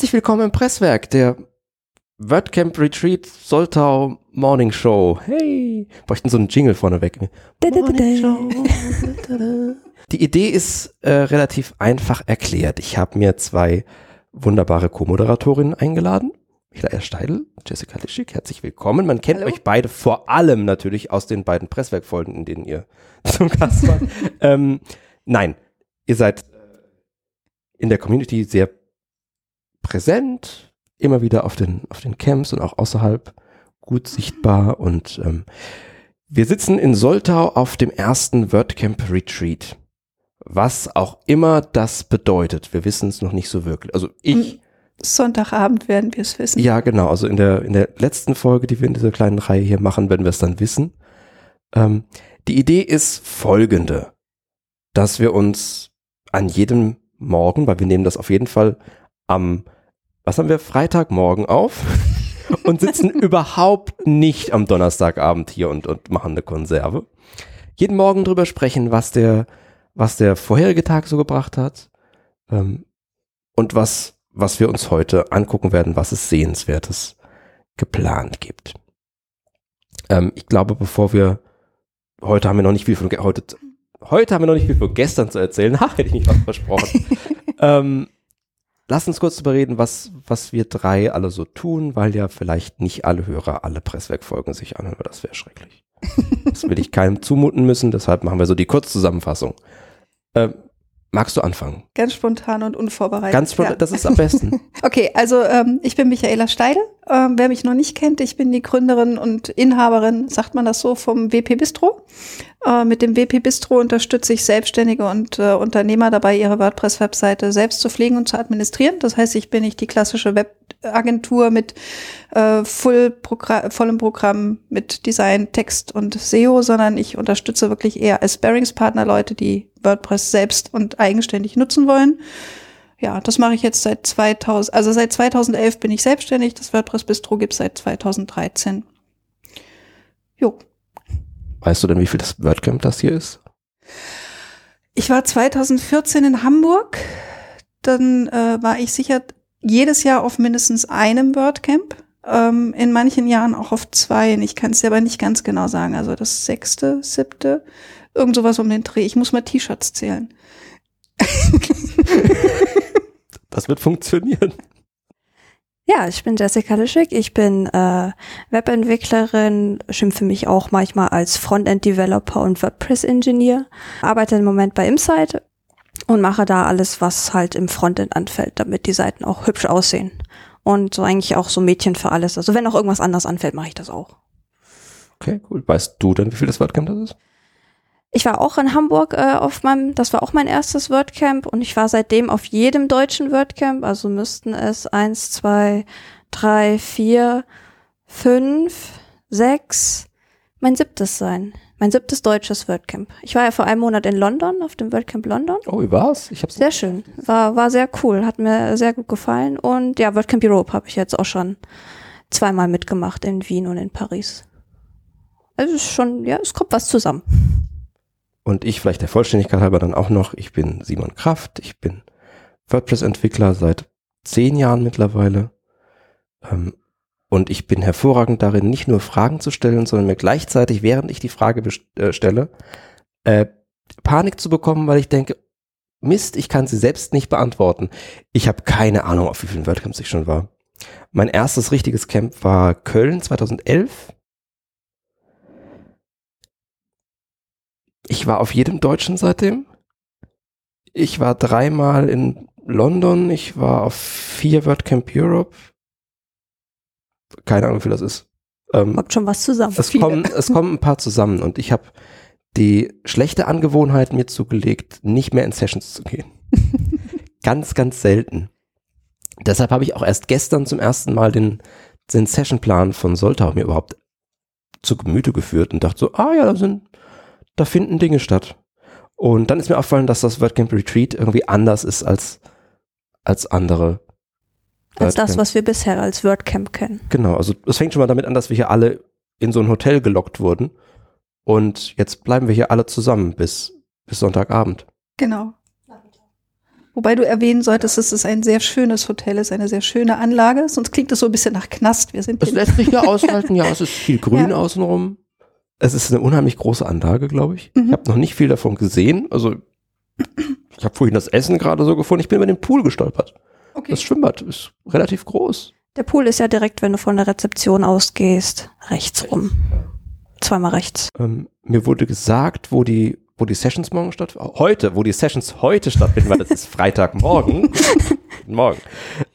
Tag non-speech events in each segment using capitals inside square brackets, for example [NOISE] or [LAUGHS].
Herzlich willkommen im Presswerk der WordCamp Retreat Soltau Morning Show. Hey, bräuchten so einen Jingle vorneweg. Show. Die Idee ist äh, relativ einfach erklärt. Ich habe mir zwei wunderbare Co-Moderatorinnen eingeladen. Michaela Steidl, Jessica Lischig, herzlich willkommen. Man kennt Hallo. euch beide vor allem natürlich aus den beiden Presswerkfolgen, in denen ihr zum Gast wart. [LAUGHS] ähm, nein, ihr seid in der Community sehr präsent, immer wieder auf den, auf den Camps und auch außerhalb gut sichtbar und ähm, wir sitzen in Soltau auf dem ersten WordCamp Retreat. Was auch immer das bedeutet, wir wissen es noch nicht so wirklich. Also ich, Sonntagabend werden wir es wissen. ja genau, also in der, in der letzten Folge, die wir in dieser kleinen Reihe hier machen, werden wir es dann wissen. Ähm, die Idee ist folgende, dass wir uns an jedem Morgen, weil wir nehmen das auf jeden Fall am, was haben wir, Freitagmorgen auf [LAUGHS] und sitzen [LAUGHS] überhaupt nicht am Donnerstagabend hier und, und machen eine Konserve. Jeden Morgen drüber sprechen, was der, was der vorherige Tag so gebracht hat ähm, und was, was wir uns heute angucken werden, was es Sehenswertes geplant gibt. Ähm, ich glaube, bevor wir, heute haben wir noch nicht viel von, heute, heute haben wir noch nicht viel von gestern zu erzählen, [LAUGHS] ha, hätte ich nicht was versprochen. ähm, lass uns kurz darüber reden, was, was wir drei alle so tun, weil ja vielleicht nicht alle Hörer alle Presswerkfolgen sich anhören, weil das wäre schrecklich. [LAUGHS] Das will ich keinem zumuten müssen, deshalb machen wir so die Kurzzusammenfassung. Ähm, magst du anfangen? Ganz spontan und unvorbereitet. Ganz spontan, ja. das ist am besten. [LAUGHS] Okay, also ähm, ich bin Michaela Steidel. Ähm, wer mich noch nicht kennt, ich bin die Gründerin und Inhaberin, sagt man das so, vom WP Bistro. Äh, mit dem WP Bistro unterstütze ich Selbstständige und äh, Unternehmer dabei, ihre WordPress-Webseite selbst zu pflegen und zu administrieren. Das heißt, ich bin nicht die klassische Webagentur mit äh, Full -Progra vollem Programm mit Design, Text und SEO, sondern ich unterstütze wirklich eher als Bearingspartner Leute, die WordPress selbst und eigenständig nutzen wollen. Ja, das mache ich jetzt seit 2000, also seit 2011 bin ich selbstständig. Das WordPress Bistro gibt es seit 2013. Jo. Weißt du denn, wie viel das WordCamp das hier ist? Ich war 2014 in Hamburg. Dann äh, war ich sicher jedes Jahr auf mindestens einem WordCamp. Ähm, in manchen Jahren auch auf zwei. Ich kann es dir aber nicht ganz genau sagen. Also das sechste, siebte, irgend sowas um den Dreh. Ich muss mal T-Shirts zählen. [LAUGHS] Das wird funktionieren. Ja, ich bin Jessica Lischig. Ich bin äh, Webentwicklerin, schimpfe mich auch manchmal als Frontend-Developer und WordPress-Engineer. Arbeite im Moment bei Insight und mache da alles, was halt im Frontend anfällt, damit die Seiten auch hübsch aussehen. Und so eigentlich auch so Mädchen für alles. Also wenn auch irgendwas anderes anfällt, mache ich das auch. Okay, cool. Weißt du denn, wie viel das WordCamp das ist? Ich war auch in Hamburg äh, auf meinem, das war auch mein erstes WordCamp und ich war seitdem auf jedem deutschen WordCamp, also müssten es eins, zwei, drei, vier, fünf, sechs, mein siebtes sein. Mein siebtes deutsches WordCamp. Ich war ja vor einem Monat in London, auf dem WordCamp London. Oh, wie war's? Ich hab's Sehr schön. War, war sehr cool. Hat mir sehr gut gefallen. Und ja, WordCamp Europe habe ich jetzt auch schon zweimal mitgemacht in Wien und in Paris. Also es ist schon, ja, es kommt was zusammen. Und ich vielleicht der Vollständigkeit halber dann auch noch, ich bin Simon Kraft, ich bin WordPress-Entwickler seit zehn Jahren mittlerweile. Ähm, und ich bin hervorragend darin, nicht nur Fragen zu stellen, sondern mir gleichzeitig, während ich die Frage äh, stelle, äh, Panik zu bekommen, weil ich denke, Mist, ich kann sie selbst nicht beantworten. Ich habe keine Ahnung, auf wie vielen WordCamps ich schon war. Mein erstes richtiges Camp war Köln 2011. Ich war auf jedem Deutschen seitdem. Ich war dreimal in London. Ich war auf vier WordCamp Europe. Keine Ahnung, wie viel das ist. Ähm, Kommt schon was zusammen. es, [LAUGHS] viele. kommen, es kommen ein paar zusammen und ich habe die schlechte Angewohnheit mir zugelegt, nicht mehr in Sessions zu gehen. [LAUGHS] ganz, ganz selten. Deshalb habe ich auch erst gestern zum ersten Mal den, den Sessionplan von Soltau mir überhaupt zu Gemüte geführt und dachte so, ah ja, da sind, da finden Dinge statt. Und dann ist mir aufgefallen, dass das WordCamp Retreat irgendwie anders ist als, als andere. als das, was wir bisher als WordCamp kennen. Genau, also es fängt schon mal damit an, dass wir hier alle in so ein Hotel gelockt wurden. Und jetzt bleiben wir hier alle zusammen bis, bis Sonntagabend. Genau. Wobei du erwähnen solltest, dass es ein sehr schönes Hotel ist, eine sehr schöne Anlage. Sonst klingt es so ein bisschen nach Knast. Wir sind Es lässt sich ja [LAUGHS] aushalten, ja, es ist viel Grün Ja. außenrum. Es ist eine unheimlich große Anlage, glaube ich. Mhm. Ich habe noch nicht viel davon gesehen. Also ich habe vorhin das Essen gerade so gefunden. Ich bin über den Pool gestolpert. okay. Das Schwimmbad ist relativ groß. Der Pool ist ja direkt, wenn du von der Rezeption ausgehst, rechts rum. Zweimal rechts. Ähm, mir wurde gesagt, wo die, wo die Sessions morgen stattfinden. Heute, wo die Sessions heute stattfinden, weil das ist [LAUGHS] Freitagmorgen. Guten Morgen.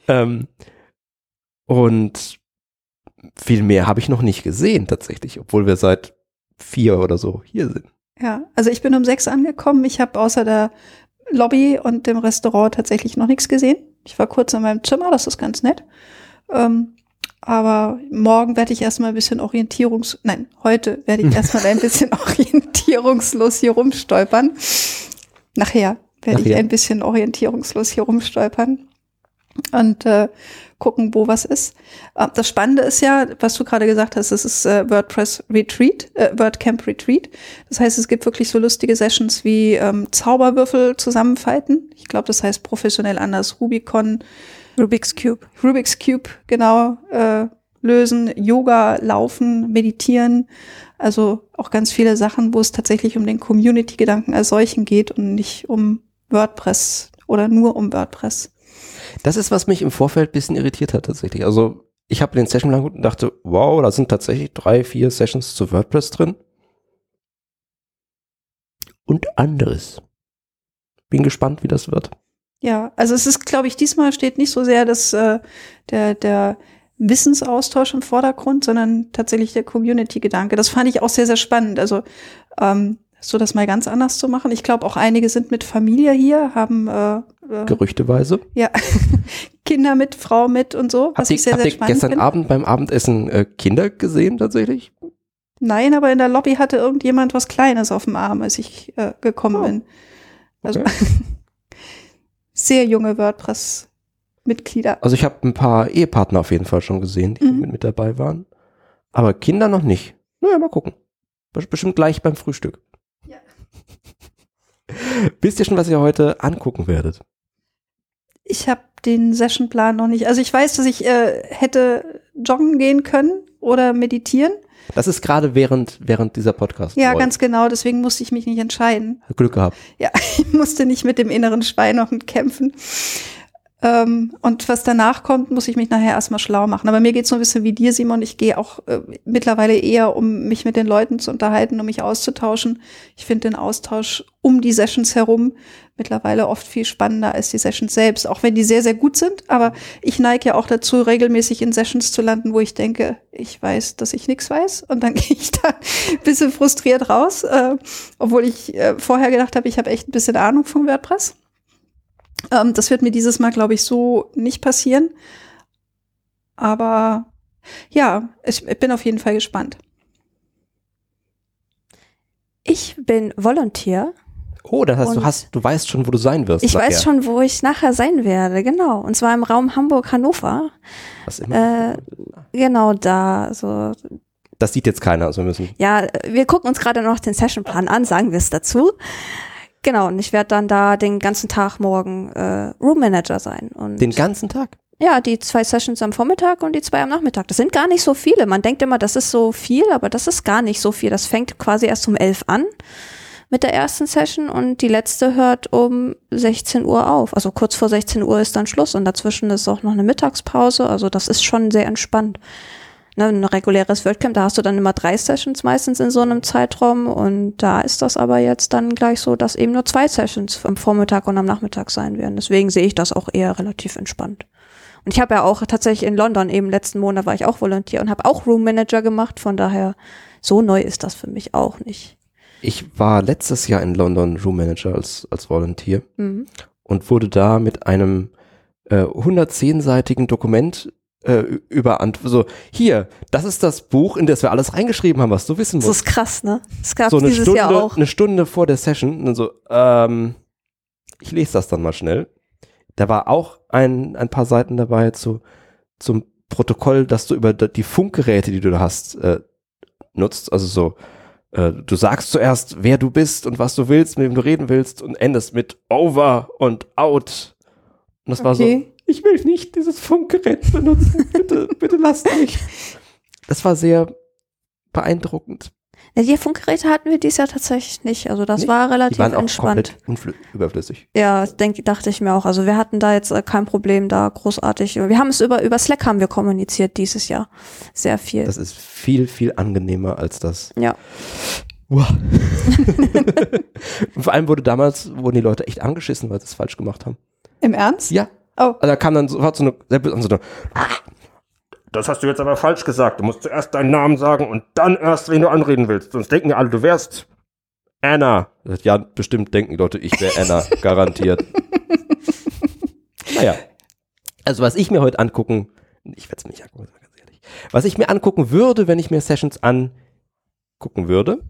Ähm, und viel mehr habe ich noch nicht gesehen, tatsächlich, obwohl wir seit vier oder so hier sind. Ja, also ich bin um sechs angekommen. Ich habe außer der Lobby und dem Restaurant tatsächlich noch nichts gesehen. Ich war kurz in meinem Zimmer, das ist ganz nett. Ähm, aber morgen werde ich erstmal ein bisschen orientierungs... Nein, heute werde ich [LAUGHS] erstmal ein bisschen orientierungslos hier rumstolpern. Nachher werde ich ein bisschen orientierungslos hier rumstolpern und äh, gucken, wo was ist. Äh, das Spannende ist ja, was du gerade gesagt hast, es ist äh, WordPress Retreat, äh, WordCamp Retreat. Das heißt, es gibt wirklich so lustige Sessions wie ähm, Zauberwürfel zusammenfalten. Ich glaube, das heißt professionell anders. Rubicon, Rubik's Cube. Rubik's Cube, genau, äh, lösen, Yoga, Laufen, Meditieren. Also auch ganz viele Sachen, wo es tatsächlich um den Community-Gedanken als solchen geht und nicht um WordPress oder nur um WordPress. Das ist, was mich im Vorfeld ein bisschen irritiert hat, tatsächlich. Also, ich habe den Session lang und dachte, wow, da sind tatsächlich drei, vier Sessions zu WordPress drin. Und anderes. Bin gespannt, wie das wird. Ja, also es ist, glaube ich, diesmal steht nicht so sehr das, äh, der, der Wissensaustausch im Vordergrund, sondern tatsächlich der Community-Gedanke. Das fand ich auch sehr, sehr spannend. Also ähm, so das mal ganz anders zu machen. Ich glaube, auch einige sind mit Familie hier, haben äh, äh, Gerüchteweise. ja, [LAUGHS] Kinder mit, Frau mit und so, was Habt ich sehr, sehr spannend gestern finde. Abend beim Abendessen äh, Kinder gesehen, tatsächlich? Nein, aber in der Lobby hatte irgendjemand was Kleines auf dem Arm, als ich äh, gekommen Oh. bin. Also Okay. [LAUGHS] sehr junge WordPress-Mitglieder. Also ich habe ein paar Ehepartner auf jeden Fall schon gesehen, die Mhm. mit, dabei waren. Aber Kinder noch nicht. Naja, mal gucken. Best- Bestimmt gleich beim Frühstück. Ja. [LAUGHS] Wisst ihr schon, was ihr heute angucken werdet? Ich habe den Sessionplan noch nicht. Also ich weiß, dass ich äh, hätte joggen gehen können oder meditieren. Das ist gerade während, während dieser Podcast. Ja, ganz genau. Deswegen musste ich mich nicht entscheiden. Glück gehabt. Ja, [LAUGHS] ich musste nicht mit dem inneren Schweinehund kämpfen. Ähm, und was danach kommt, muss ich mich nachher erstmal schlau machen. Aber mir geht's so ein bisschen wie dir, Simon. Ich gehe auch äh, mittlerweile eher, um mich mit den Leuten zu unterhalten, um mich auszutauschen. Ich finde den Austausch um die Sessions herum mittlerweile oft viel spannender als die Sessions selbst, auch wenn die sehr, sehr gut sind. Aber ich neige ja auch dazu, regelmäßig in Sessions zu landen, wo ich denke, ich weiß, dass ich nichts weiß. Und dann [LAUGHS] gehe ich da ein bisschen frustriert raus, äh, obwohl ich äh, vorher gedacht habe, ich habe echt ein bisschen Ahnung von WordPress. Ähm, das wird mir dieses Mal, glaube ich, so nicht passieren. Aber ja, ich, ich bin auf jeden Fall gespannt. Ich bin Volunteer. Oh, das heißt, du hast, du weißt schon, wo du sein wirst. Ich sag weiß er. schon, wo ich nachher sein werde, genau. Und zwar im Raum Hamburg-Hannover. Was immer. Äh, genau da. So, das sieht jetzt keiner, also wir müssen. ja, wir gucken uns gerade noch den Sessionplan an, sagen wir es dazu. Genau, und ich werde dann da den ganzen Tag morgen äh, Room Manager sein. Und Den ganzen Tag. ja, die zwei Sessions am Vormittag und die zwei am Nachmittag. Das sind gar nicht so viele. Man denkt immer, das ist so viel, aber das ist gar nicht so viel. Das fängt quasi erst um elf an mit der ersten Session und die letzte hört um 16 Uhr auf. Also kurz vor 16 Uhr ist dann Schluss und dazwischen ist auch noch eine Mittagspause. Also das ist schon sehr entspannt. Ne, ein reguläres WordCamp, da hast du dann immer drei Sessions meistens in so einem Zeitraum und da ist das aber jetzt dann gleich so, dass eben nur zwei Sessions am Vormittag und am Nachmittag sein werden. Deswegen sehe ich das auch eher relativ entspannt. Und ich habe ja auch tatsächlich in London eben letzten Monat war ich auch Volontier und habe auch Room Manager gemacht. Von daher so neu ist das für mich auch nicht. Ich war letztes Jahr in London Room Manager als, als Volunteer Mhm. und wurde da mit einem äh, 110-seitigen Dokument äh, überant so hier, das ist das Buch, in das wir alles reingeschrieben haben, was du wissen Das musst. ist krass, ne? Das gab So eine dieses Stunde, Jahr auch. eine Stunde vor der Session und dann so, ähm, ich lese das dann mal schnell. Da war auch ein, ein paar Seiten dabei zu, zum Protokoll, dass du über die Funkgeräte, die du da hast, äh, nutzt, also so äh, du sagst zuerst, wer du bist und was du willst, mit wem du reden willst und endest mit over und out. Und das war so, Okay. Ich will nicht dieses Funkgerät benutzen. Bitte, [LAUGHS] bitte lasst mich. Das war sehr beeindruckend. Ja, die Funkgeräte hatten wir dieses Jahr tatsächlich nicht. Also das Nee, war Die relativ waren auch entspannt. komplett überflüssig. Ja, denk, dachte ich mir auch. Also wir hatten da jetzt äh, kein Problem da großartig. Wir haben es über, über Slack haben wir kommuniziert dieses Jahr. Sehr viel. Das ist viel, viel angenehmer als das. ja. Wow. [LAUGHS] vor allem wurde damals, wurden die Leute echt angeschissen, weil sie es falsch gemacht haben. Im Ernst? Ja. Oh. Also da kam dann sofort so eine, so eine das hast du jetzt aber falsch gesagt. Du musst zuerst deinen Namen sagen und dann erst, wen du anreden willst. Sonst denken ja alle, du wärst Anna. Ja, bestimmt denken die Leute, ich wäre Anna. [LAUGHS] garantiert. Naja. Also was ich mir heute angucken, ich werde es mir nicht angucken, ganz ehrlich. Was ich mir angucken würde, wenn ich mir Sessions angucken würde,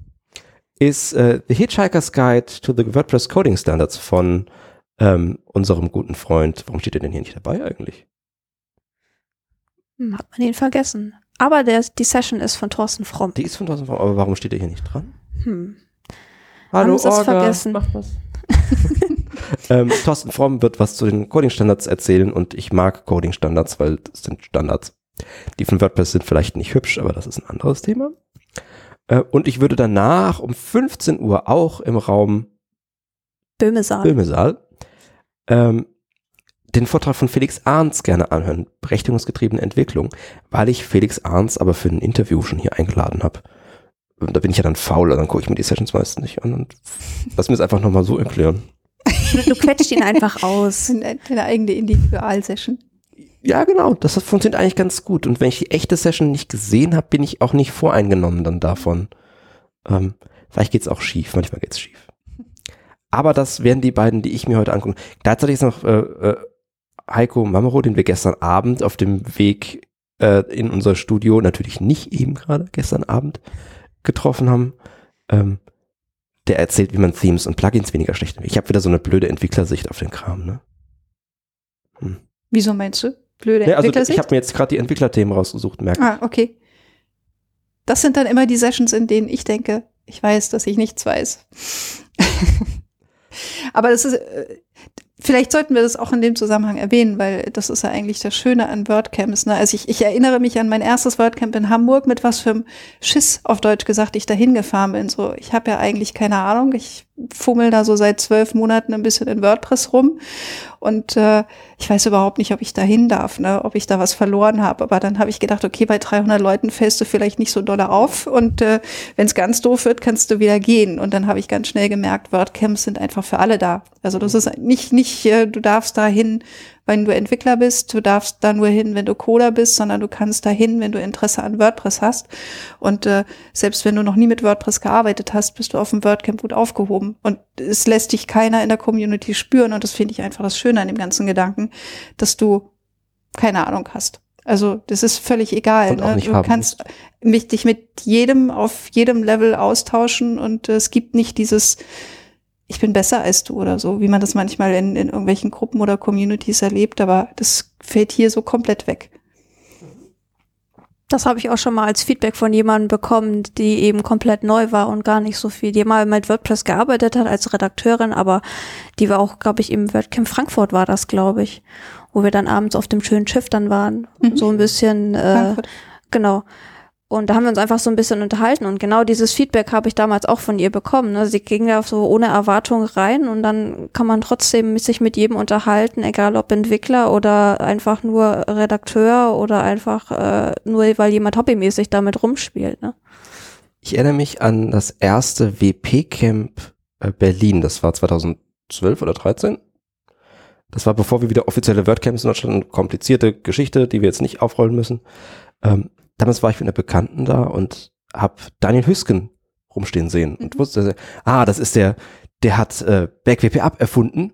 ist äh, The Hitchhiker's Guide to the WordPress Coding Standards von ähm, unserem guten Freund. Warum steht er denn hier nicht dabei eigentlich? Hm, Hat man ihn vergessen. Aber der, die Session ist von Thorsten Fromm. Die ist von 1000 Euro, aber warum steht er hier nicht dran? Hm. Hallo, Haben es Orga, vergessen? mach was. [LAUGHS] ähm, Thorsten Fromm wird was zu den Coding-Standards erzählen und ich mag Coding-Standards, weil das sind Standards. Die von WordPress sind vielleicht nicht hübsch, aber das ist ein anderes Thema. Äh, und ich würde danach um 15 Uhr auch im Raum Böhmesaal. Filmesaal ähm, den Vortrag von Felix Arnz gerne anhören, berechtigungsgetriebene Entwicklung, weil ich Felix Arnz aber für ein Interview schon hier eingeladen habe. Da bin ich ja dann faul, dann gucke ich mir die Sessions meistens nicht an und lass mir es einfach nochmal so erklären. [LAUGHS] Du quetscht ihn einfach aus. [LAUGHS] Deine, deine eigene Individualsession. Ja, genau, das funktioniert eigentlich ganz gut. Und wenn ich die echte Session nicht gesehen habe, bin ich auch nicht voreingenommen dann davon. Ähm, vielleicht geht's auch schief, manchmal geht's schief. Aber das wären die beiden, die ich mir heute angucke. Gleichzeitig ist noch äh, äh, Heiko Mamero, den wir gestern Abend auf dem Weg äh, in unser Studio, natürlich nicht eben gerade gestern Abend getroffen haben. Ähm, der erzählt, wie man Themes und Plugins weniger schlecht Ich habe wieder so eine blöde Entwicklersicht auf den Kram, ne? Wieso meinst du? Blöde Ja, also ich Entwicklersicht? habe mir jetzt gerade die Entwicklerthemen rausgesucht, merke Ah, okay. Das sind dann immer die Sessions, in denen ich denke, ich weiß, dass ich nichts weiß. [LAUGHS] Aber das ist, äh, vielleicht sollten wir das auch in dem Zusammenhang erwähnen, weil das ist ja eigentlich das Schöne an WordCamps. Ne? Also ich, ich erinnere mich an mein erstes WordCamp in Hamburg, mit was für einem Schiss auf Deutsch gesagt ich dahin gefahren bin. So, ich habe ja eigentlich keine Ahnung. Ich fummel da so seit zwölf Monaten ein bisschen in WordPress rum und äh, ich weiß überhaupt nicht, ob ich dahin darf, ne? ob ich da was verloren habe. Aber dann habe ich gedacht, okay, bei 300 Leuten fällst du vielleicht nicht so doll auf und äh, wenn es ganz doof wird, kannst du wieder gehen. Und dann habe ich ganz schnell gemerkt, WordCamps sind einfach für alle da. Also das ist nicht, nicht, äh, du darfst da hin, wenn du Entwickler bist, du darfst da nur hin, wenn du Coder bist, sondern du kannst da hin, wenn du Interesse an WordPress hast. Und äh, selbst wenn du noch nie mit WordPress gearbeitet hast, bist du auf dem WordCamp gut aufgehoben. Und es lässt dich keiner in der Community spüren. Und das finde ich einfach das Schöne an dem ganzen Gedanken, dass du keine Ahnung hast. Also das ist völlig egal. Ne? nicht Du kannst mich, dich mit jedem auf jedem Level austauschen und äh, es gibt nicht dieses ich bin besser als du oder so, wie man das manchmal in, in irgendwelchen Gruppen oder Communities erlebt, aber das fällt hier so komplett weg. Das habe ich auch schon mal als Feedback von jemandem bekommen, die eben komplett neu war und gar nicht so viel, die mal mit WordPress gearbeitet hat als Redakteurin, aber die war auch, glaube ich, im WordCamp Frankfurt war das, glaube ich, wo wir dann abends auf dem schönen Schiff dann waren. Mhm. So ein bisschen, äh, Frankfurt. genau. Und da haben wir uns einfach so ein bisschen unterhalten und genau dieses Feedback habe ich damals auch von ihr bekommen. Ne? Sie ging da so ohne Erwartung rein und dann kann man trotzdem sich mit jedem unterhalten, egal ob Entwickler oder einfach nur Redakteur oder einfach äh, nur, weil jemand hobbymäßig damit rumspielt. Ne? Ich erinnere mich an das erste WP-Camp äh, Berlin. Das war 2012 oder 13. Das war bevor wir wieder offizielle WordCamps in Deutschland, komplizierte Geschichte, die wir jetzt nicht aufrollen müssen. Ähm, damals war ich mit einer Bekannten da und habe Daniel Hüsken rumstehen sehen und wusste, ah, das ist der, der hat äh, BackWP Up erfunden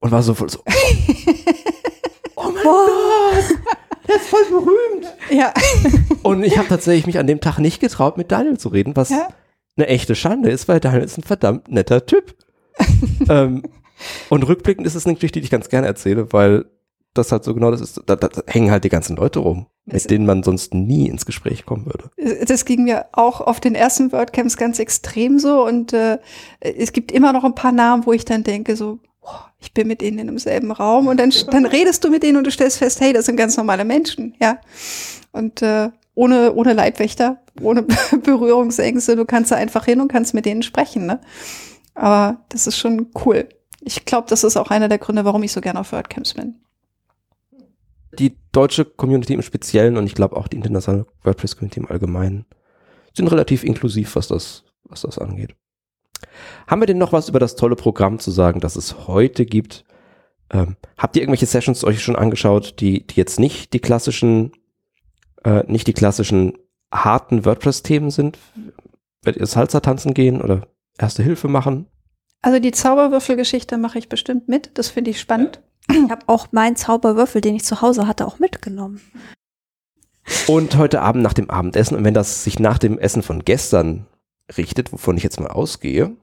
und war so voll so, [LAUGHS] oh mein Gott, der ist voll berühmt. Ja. [LAUGHS] Und ich habe tatsächlich mich an dem Tag nicht getraut, mit Daniel zu reden, was Ja. eine echte Schande ist, weil Daniel ist ein verdammt netter Typ. [LAUGHS] ähm, und rückblickend ist es eine Geschichte, die ich ganz gerne erzähle, weil das halt so genau das ist, da, da hängen halt die ganzen Leute rum, mit denen man sonst nie ins Gespräch kommen würde. Das ging mir auch auf den ersten WordCamps ganz extrem so und äh, es gibt immer noch ein paar Namen, wo ich dann denke so, ich bin mit denen in demselben Raum und dann, dann redest du mit denen und du stellst fest, hey, das sind ganz normale Menschen, ja. Und äh, ohne, ohne Leibwächter, ohne [LAUGHS] Berührungsängste, du kannst da einfach hin und kannst mit denen sprechen, ne? Aber das ist schon cool. Ich glaube, das ist auch einer der Gründe, warum ich so gerne auf WordCamps bin die deutsche Community im Speziellen und ich glaube auch die internationale WordPress-Community im Allgemeinen sind relativ inklusiv, was das, was das angeht. Haben wir denn noch was über das tolle Programm zu sagen, das es heute gibt? Ähm, habt ihr irgendwelche Sessions euch schon angeschaut, die, die jetzt nicht die klassischen, äh, nicht die klassischen harten WordPress-Themen sind? Werdet ihr Salsa tanzen gehen oder Erste Hilfe machen? Also die Zauberwürfelgeschichte mache ich bestimmt mit. Das finde ich spannend. Ich habe auch meinen Zauberwürfel, den ich zu Hause hatte, auch mitgenommen. Und heute Abend nach dem Abendessen, und wenn das sich nach dem Essen von gestern richtet, wovon ich jetzt mal ausgehe,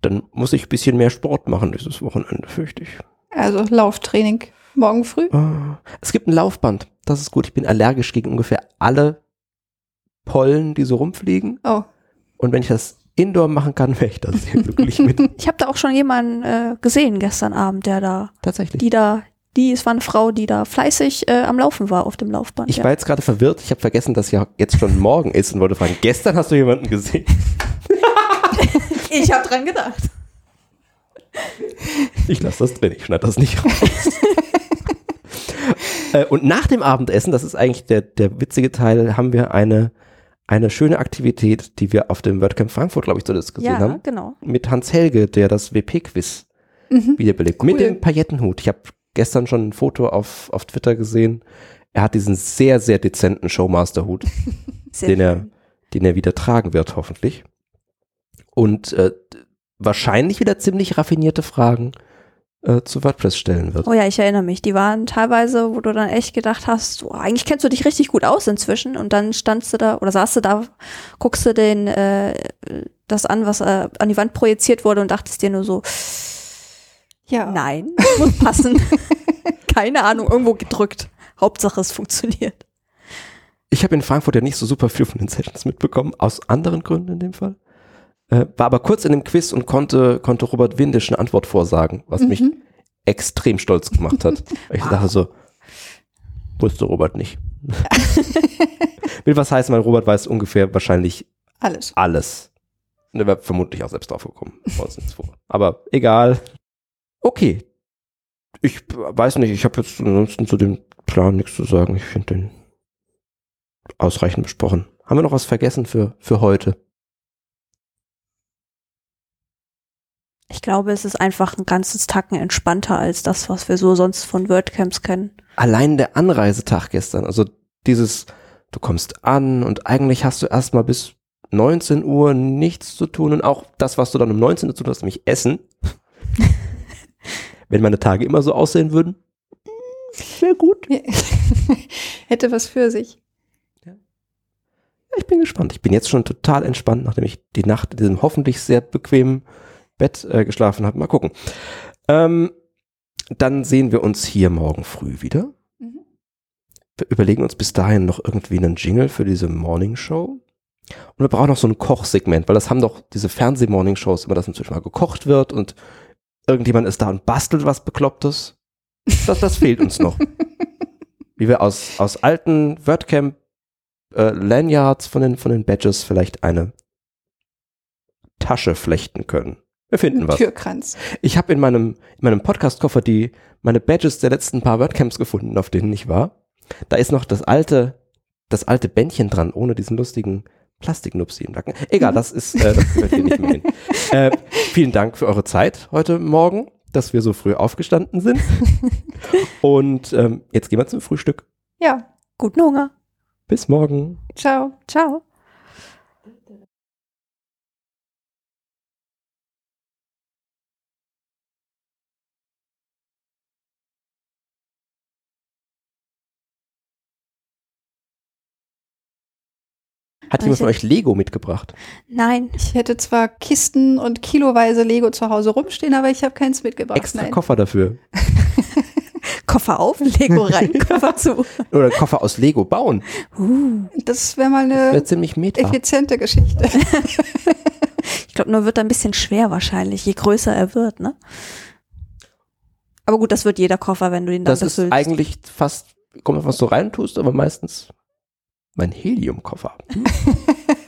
dann muss ich ein bisschen mehr Sport machen dieses Wochenende, fürchte ich. Also Lauftraining morgen früh. Ah, es gibt ein Laufband, das ist gut. Ich bin allergisch gegen ungefähr alle Pollen, die so rumfliegen. Oh. Und wenn ich das Indoor machen kann, [LAUGHS] wäre ich da sehr glücklich mit. [LAUGHS] Ich habe da auch schon jemanden äh, gesehen gestern Abend, der da, Tatsächlich. die da, die, es war eine Frau, die da fleißig äh, am Laufen war auf dem Laufband. Ich ja. war jetzt gerade verwirrt. Ich habe vergessen, dass ja jetzt schon morgen ist und wollte fragen, gestern hast du jemanden gesehen? [LAUGHS] ich habe dran gedacht. Ich lasse das drin, ich schneide das nicht raus. Äh, und nach dem Abendessen, das ist eigentlich der, der witzige Teil, haben wir eine, eine schöne Aktivität, die wir auf dem WordCamp Frankfurt, glaube ich, zuletzt gesehen Ja, haben. genau. Mit Hans Helge, der das WP-Quiz Mhm. wiederbelebt. Mit dem Paillettenhut. Ich habe gestern schon ein Foto auf, auf Twitter gesehen. Er hat diesen sehr, sehr dezenten Showmaster-Hut. [LAUGHS] Den er, schön. den er wieder tragen wird, hoffentlich. Und äh, wahrscheinlich wieder ziemlich raffinierte Fragen äh, zu WordPress stellen wird. Oh ja, ich erinnere mich. Die waren teilweise, wo du dann echt gedacht hast, oh, eigentlich kennst du dich richtig gut aus inzwischen. Und dann standst du da oder saßt du da, guckst du den äh, das an, was äh, an die Wand projiziert wurde und dachtest dir nur so, Ja. nein, muss passen. [LAUGHS] Keine Ahnung, irgendwo gedrückt. Hauptsache es funktioniert. Ich habe in Frankfurt ja nicht so super viel von den Sessions mitbekommen, aus anderen Gründen in dem Fall. Äh, war aber kurz in dem Quiz und konnte, konnte Robert Windisch eine Antwort vorsagen, was mich Mhm. extrem stolz gemacht hat. [LAUGHS] Ich dachte so, wusste Robert nicht. [LAUGHS] Will was heißen, weil Robert weiß ungefähr wahrscheinlich Alles. alles. Und er wäre vermutlich auch selbst drauf gekommen. Aber egal. Okay. Ich weiß nicht, ich habe jetzt ansonsten zu dem Plan nichts zu sagen. Ich finde den ausreichend besprochen. Haben wir noch was vergessen für, für heute? Ich glaube, es ist einfach ein ganzes Tacken entspannter als das, was wir so sonst von WordCamps kennen. Allein der Anreisetag gestern, also dieses, du kommst an und eigentlich hast du erstmal bis 19 Uhr nichts zu tun und auch das, was du dann um 19 Uhr zu tun hast, nämlich Essen. [LAUGHS] Wenn meine Tage immer so aussehen würden, wäre gut. [LAUGHS] Hätte was für sich. Ich bin gespannt. Ich bin jetzt schon total entspannt, nachdem ich die Nacht in diesem hoffentlich sehr bequemen Bett äh, geschlafen habe. Mal gucken. Ähm, dann sehen wir uns hier morgen früh wieder. Mhm. Wir überlegen uns bis dahin noch irgendwie einen Jingle für diese Morning Show. Und wir brauchen noch so ein Kochsegment, weil das haben doch diese Fernseh-Morning-Shows immer, dass inzwischen mal gekocht wird und irgendjemand ist da und bastelt was Beklopptes. Das, das fehlt uns noch. [LAUGHS] Wie wir aus, aus alten WordCamp äh, Lanyards von den, von den Badges vielleicht eine Tasche flechten können. Wir finden was. Türkranz. Ich habe in meinem, in meinem Podcast-Koffer die, meine Badges der letzten paar WordCamps gefunden, auf denen ich war. Da ist noch das alte, das alte Bändchen dran, ohne diesen lustigen Plastiknupsi im Nacken. Egal, das ist, äh, das gehört hier nicht mehr hin. [LAUGHS] Äh, vielen Dank für eure Zeit heute Morgen, dass wir so früh aufgestanden sind. [LAUGHS] Und ähm, jetzt gehen wir zum Frühstück. Ja. Guten Hunger. Bis morgen. Ciao. Ciao. Hat jemand von euch Lego mitgebracht? Nein. Ich hätte zwar Kisten und kiloweise Lego zu Hause rumstehen, aber ich habe keins mitgebracht. Extra Nein. Koffer dafür. [LAUGHS] Koffer auf, Lego rein, [LAUGHS] Koffer zu. Oder Koffer aus Lego bauen. Uh, Das wäre mal eine wäre ziemlich effiziente Geschichte. [LAUGHS] ich glaube, nur wird er ein bisschen schwer wahrscheinlich, je größer er wird, ne? Aber gut, das wird jeder Koffer, wenn du ihn dann Das ist befüllst. eigentlich fast, kommt auf was du reintust, aber meistens mein Heliumkoffer. [LAUGHS]